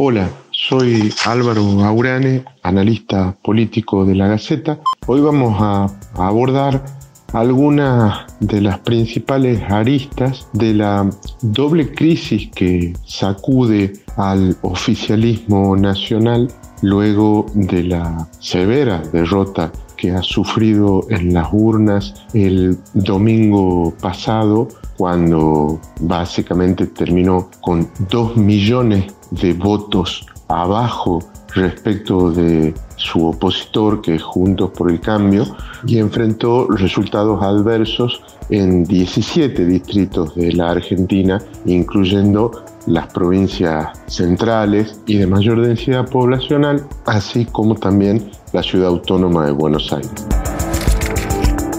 Hola, soy Álvaro Aurane, analista político de la Gaceta. Hoy vamos a abordar algunas de las principales aristas de la doble crisis que sacude al oficialismo nacional luego de la severa derrota que ha sufrido en las urnas el domingo pasado cuando básicamente terminó con dos millones de votos abajo respecto de su opositor, que es Juntos por el Cambio, y enfrentó resultados adversos en 17 distritos de la Argentina, incluyendo las provincias centrales y de mayor densidad poblacional, así como también la ciudad autónoma de Buenos Aires.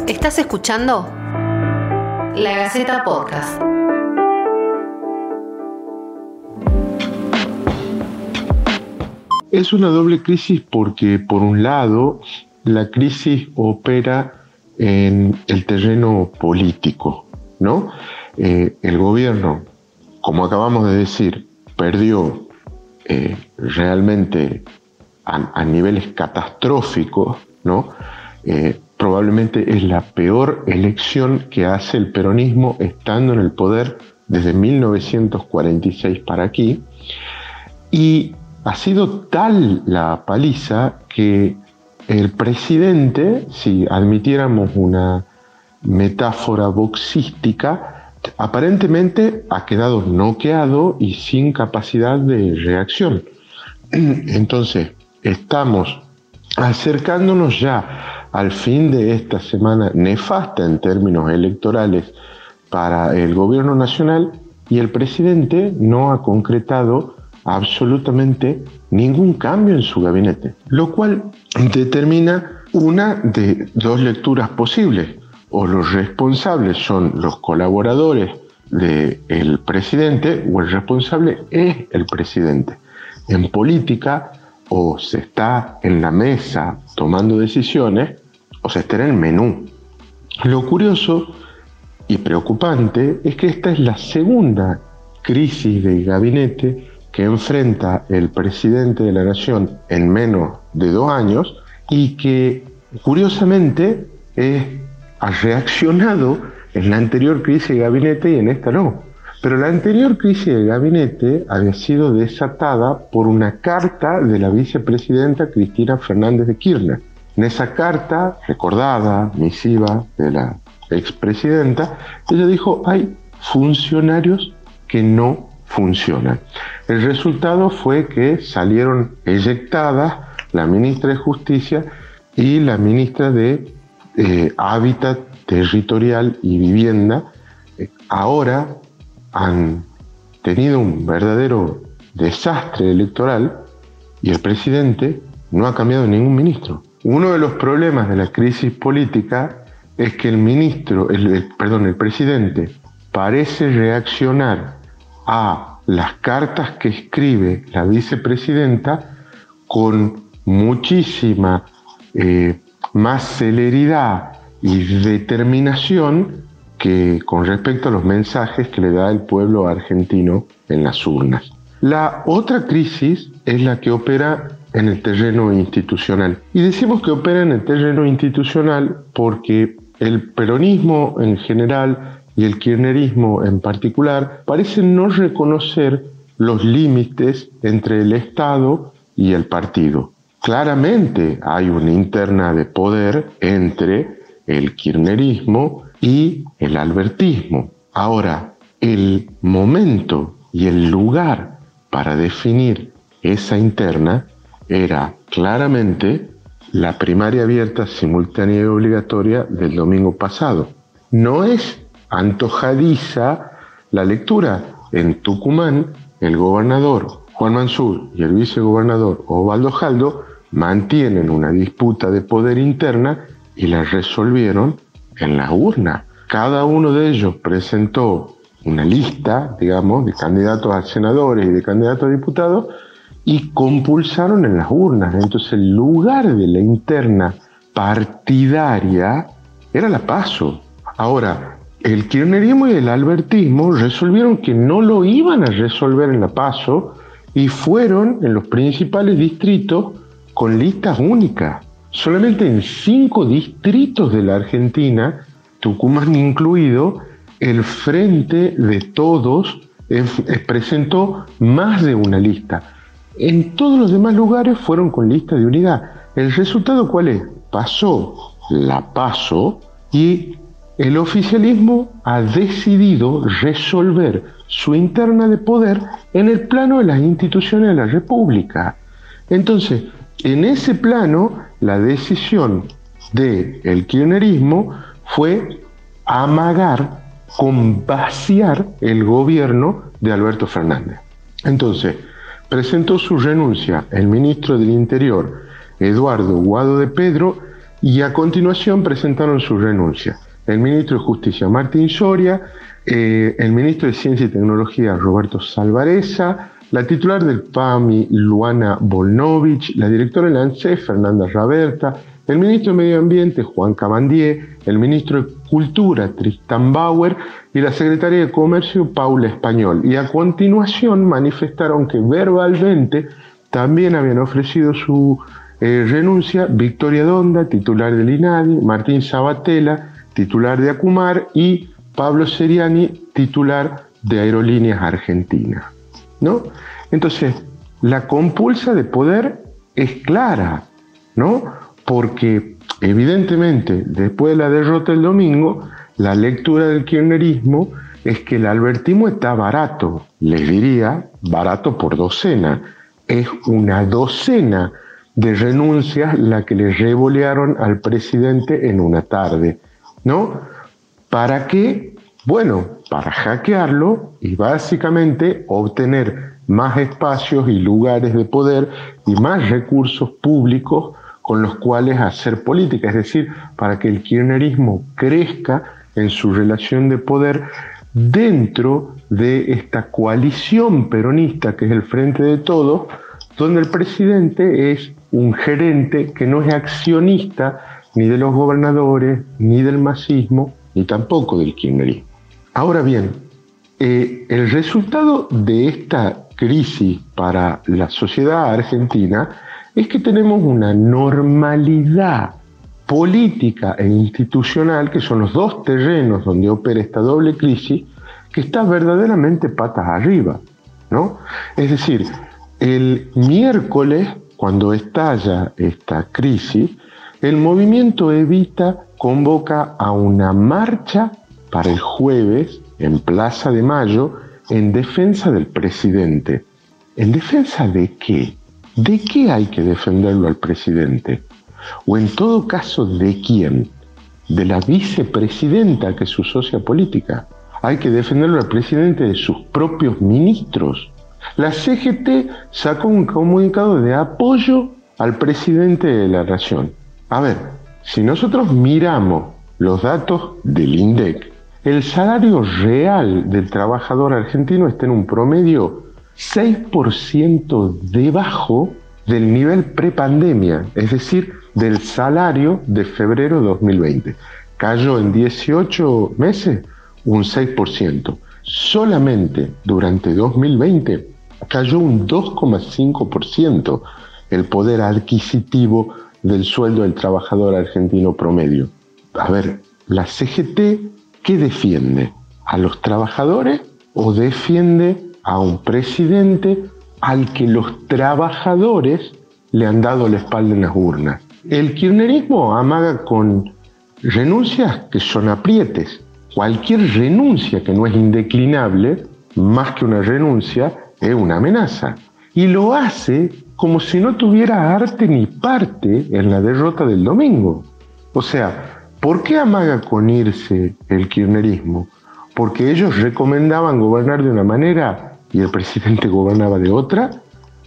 ¿Estás escuchando? La Gaceta Podcast. Es una doble crisis porque, por un lado, la crisis opera en el terreno político, ¿no? Eh, el gobierno, como acabamos de decir, perdió eh, realmente a, niveles catastróficos, ¿no? Eh, probablemente es la peor elección que hace el peronismo estando en el poder desde 1946 para aquí. Y ha sido tal la paliza que el presidente, si admitiéramos una metáfora boxística, aparentemente ha quedado noqueado y sin capacidad de reacción. Entonces, estamos acercándonos ya al fin de esta semana nefasta en términos electorales para el gobierno nacional y el presidente no ha concretado absolutamente ningún cambio en su gabinete, lo cual determina una de dos lecturas posibles. O los responsables son los colaboradores del presidente o el responsable es el presidente. En política o se está en la mesa tomando decisiones o se está en el menú. Lo curioso y preocupante es que esta es la segunda crisis de gabinete que enfrenta el presidente de la nación en menos de dos años y que curiosamente ha reaccionado en la anterior crisis de gabinete y en esta no. Pero la anterior crisis de gabinete había sido desatada por una carta de la vicepresidenta Cristina Fernández de Kirchner. En esa carta, recordada, misiva de la expresidenta, ella dijo, hay funcionarios que no funcionan. El resultado fue que salieron eyectadas la ministra de Justicia y la ministra de eh, Hábitat Territorial y Vivienda. Ahora han tenido un verdadero desastre electoral y el presidente no ha cambiado ningún ministro. Uno de los problemas de la crisis política es que el ministro, perdón, el presidente parece reaccionar a las cartas que escribe la vicepresidenta con muchísima eh, más celeridad y determinación que con respecto a los mensajes que le da el pueblo argentino en las urnas. La otra crisis es la que opera en el terreno institucional. Y decimos que opera en el terreno institucional porque el peronismo en general y el kirchnerismo en particular parecen no reconocer los límites entre el Estado y el partido. Claramente hay una interna de poder entre el kirchnerismo y el albertismo. Ahora, el momento y el lugar para definir esa interna era claramente la primaria abierta, simultánea y obligatoria del domingo pasado. No es antojadiza la lectura. En Tucumán, el gobernador Juan Mansur y el vicegobernador Osvaldo Jaldo mantienen una disputa de poder interna y la resolvieron en la urna. Cada uno de ellos presentó una lista, digamos, de candidatos a senadores y de candidatos a diputados y compulsaron en las urnas. Entonces el lugar de la interna partidaria era la paso. Ahora, el kirchnerismo y el albertismo resolvieron que no lo iban a resolver en la paso y fueron en los principales distritos con listas únicas. Solamente en cinco distritos de la Argentina, Tucumán incluido, el Frente de Todos presentó más de una lista. En todos los demás lugares fueron con lista de unidad. ¿El resultado cuál es? Pasó la paso y el oficialismo ha decidido resolver su interna de poder en el plano de las instituciones de la República. Entonces, en ese plano, la decisión del el kirchnerismo fue amagar con vaciar el gobierno de Alberto Fernández. Entonces, presentó su renuncia el ministro del Interior, Eduardo Guado de Pedro, y a continuación presentaron su renuncia el ministro de Justicia, Martín Soria, eh, el ministro de Ciencia y Tecnología, Roberto Salvareza, la titular del PAMI, Luana Volnovich, la directora del ANSES, Fernanda Raberta, el ministro de Medio Ambiente, Juan Camandier, el ministro de Cultura, Tristan Bauer, y la secretaria de Comercio, Paula Español. Y a continuación manifestaron que verbalmente también habían ofrecido su eh, renuncia Victoria Donda, titular del INADI, Martín Sabatella, titular de Acumar, y Pablo Seriani, titular de Aerolíneas Argentinas. ¿no? Entonces, la compulsa de poder es clara, ¿no? porque evidentemente después de la derrota del domingo, la lectura del kirchnerismo es que el albertismo está barato, les diría barato por docena, es una docena de renuncias la que le revolearon al presidente en una tarde, ¿no? ¿Para qué? Bueno, para hackearlo y básicamente obtener más espacios y lugares de poder y más recursos públicos con los cuales hacer política, es decir, para que el kirchnerismo crezca en su relación de poder dentro de esta coalición peronista que es el Frente de Todos, donde el presidente es un gerente que no es accionista ni de los gobernadores, ni del masismo, ni tampoco del kirchnerismo. Ahora bien, eh, el resultado de esta crisis para la sociedad argentina es que tenemos una normalidad política e institucional, que son los dos terrenos donde opera esta doble crisis, que está verdaderamente patas arriba. ¿no? Es decir, el miércoles, cuando estalla esta crisis, el movimiento Evita convoca a una marcha para el jueves en Plaza de Mayo en defensa del presidente. ¿En defensa de qué? ¿De qué hay que defenderlo al presidente? O en todo caso, ¿de quién? ¿De la vicepresidenta que es su socia política? Hay que defenderlo al presidente de sus propios ministros. La CGT sacó un comunicado de apoyo al presidente de la nación. A ver, si nosotros miramos los datos del INDEC, el salario real del trabajador argentino está en un promedio 6% debajo del nivel prepandemia, es decir, del salario de febrero de 2020. Cayó en 18 meses un 6%. Solamente durante 2020 cayó un 2,5% el poder adquisitivo del sueldo del trabajador argentino promedio. A ver, la CGT, ¿qué defiende? ¿A los trabajadores o defiende a un presidente al que los trabajadores le han dado la espalda en las urnas. El kirchnerismo amaga con renuncias que son aprietes. Cualquier renuncia que no es indeclinable, más que una renuncia, es una amenaza. Y lo hace como si no tuviera arte ni parte en la derrota del domingo. O sea, ¿por qué amaga con irse el kirchnerismo? Porque ellos recomendaban gobernar de una manera y el presidente gobernaba de otra,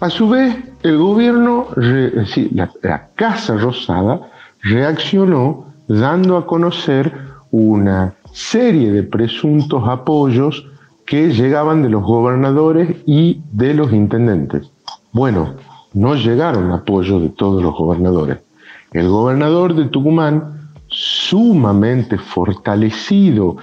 a su vez el gobierno, la, la Casa Rosada, reaccionó dando a conocer una serie de presuntos apoyos que llegaban de los gobernadores y de los intendentes. Bueno, no llegaron apoyos de todos los gobernadores. El gobernador de Tucumán, sumamente fortalecido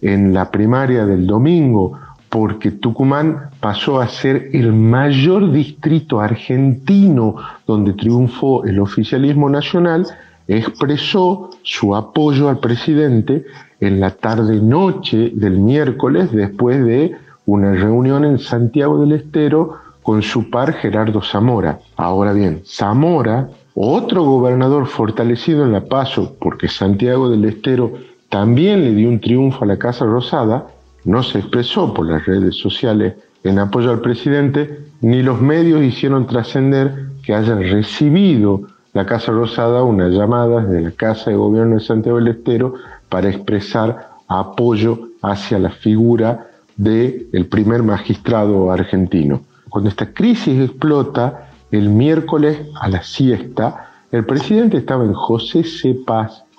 en la primaria del domingo porque Tucumán pasó a ser el mayor distrito argentino donde triunfó el oficialismo nacional, expresó su apoyo al presidente en la tarde-noche del miércoles después de una reunión en Santiago del Estero con su par Gerardo Zamora. Ahora bien, Zamora, otro gobernador fortalecido en La Paso, porque Santiago del Estero también le dio un triunfo a la Casa Rosada, no se expresó por las redes sociales en apoyo al presidente, ni los medios hicieron trascender que hayan recibido la Casa Rosada una llamada de la Casa de Gobierno de Santiago del Estero para expresar apoyo hacia la figura del el primer magistrado argentino. Cuando esta crisis explota, el miércoles a la siesta, el presidente estaba en José C.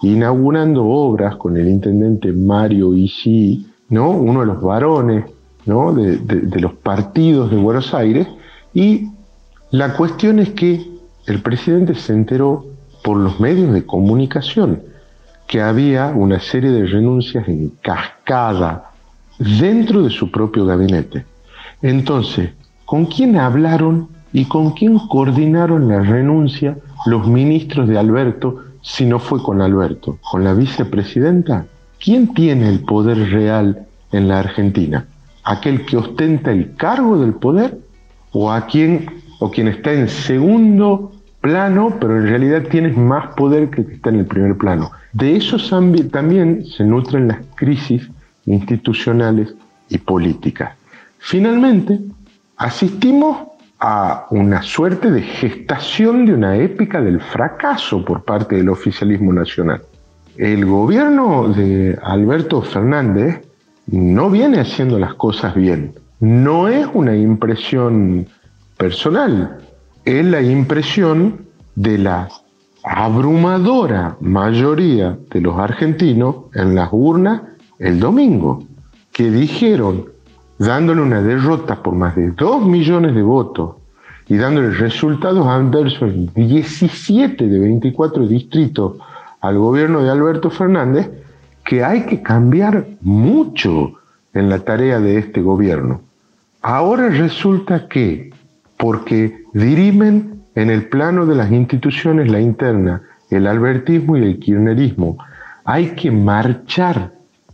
Inaugurando obras con el intendente Mario Isi, ¿no? uno de los varones ¿no? de, de los partidos de Buenos Aires, y la cuestión es que el presidente se enteró por los medios de comunicación que había una serie de renuncias en cascada dentro de su propio gabinete. Entonces, ¿con quién hablaron y con quién coordinaron la renuncia los ministros de Alberto si no fue con Alberto? ¿Con la vicepresidenta? ¿Quién tiene el poder real en la Argentina? ¿Aquel que ostenta el cargo del poder o a quien o quien está en segundo plano, pero en realidad tiene más poder que el que está en el primer plano? De esos también se nutren las crisis institucionales y políticas. Finalmente, asistimos a una suerte de gestación de una épica del fracaso por parte del oficialismo nacional. El gobierno de Alberto Fernández no viene haciendo las cosas bien. No es una impresión personal, es la impresión de la abrumadora mayoría de los argentinos en las urnas el domingo, que dijeron, dándole una derrota por más de 2 millones de votos y dándole resultados adversos en 17 de 24 distritos al gobierno de Alberto Fernández, que hay que cambiar mucho en la tarea de este gobierno. Ahora resulta que, porque dirimen en el plano de las instituciones la interna, el albertismo y el kirchnerismo, hay que marchar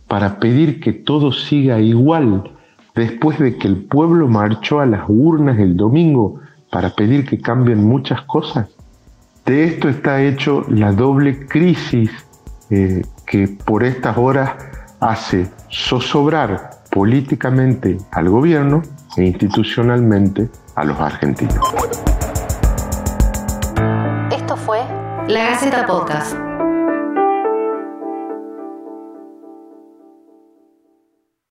para pedir que todo siga igual después de que el pueblo marchó a las urnas el domingo para pedir que cambien muchas cosas? De esto está hecho la doble crisis eh, que por estas horas hace zozobrar políticamente al gobierno e institucionalmente a los argentinos. Esto fue La Gaceta Podcast.